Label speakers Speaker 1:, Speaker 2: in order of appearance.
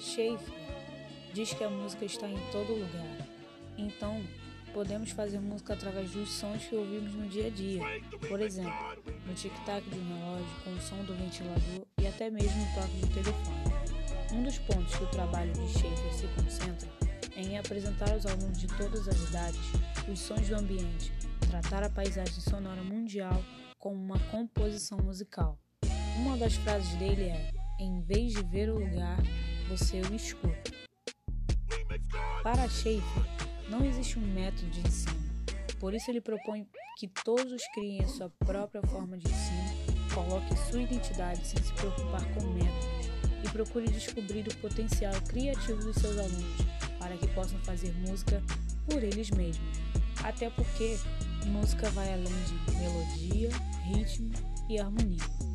Speaker 1: Schaefer diz que a música está em todo lugar. Então, podemos fazer música através dos sons que ouvimos no dia a dia. Por exemplo, no tic-tac de um relógio, com o som do ventilador e até mesmo o toque do telefone. Um dos pontos que o trabalho de Schaefer se concentra é em apresentar aos alunos de todas as idades os sons do ambiente, tratar a paisagem sonora mundial como uma composição musical. Uma das frases dele é: em vez de ver o lugar, você o escuta. Para Schaefer, não existe um método de ensino, por isso ele propõe que todos criem a sua própria forma de ensino, coloque sua identidade sem se preocupar com métodos e procure descobrir o potencial criativo dos seus alunos para que possam fazer música por eles mesmos. Até porque música vai além de melodia, ritmo e harmonia.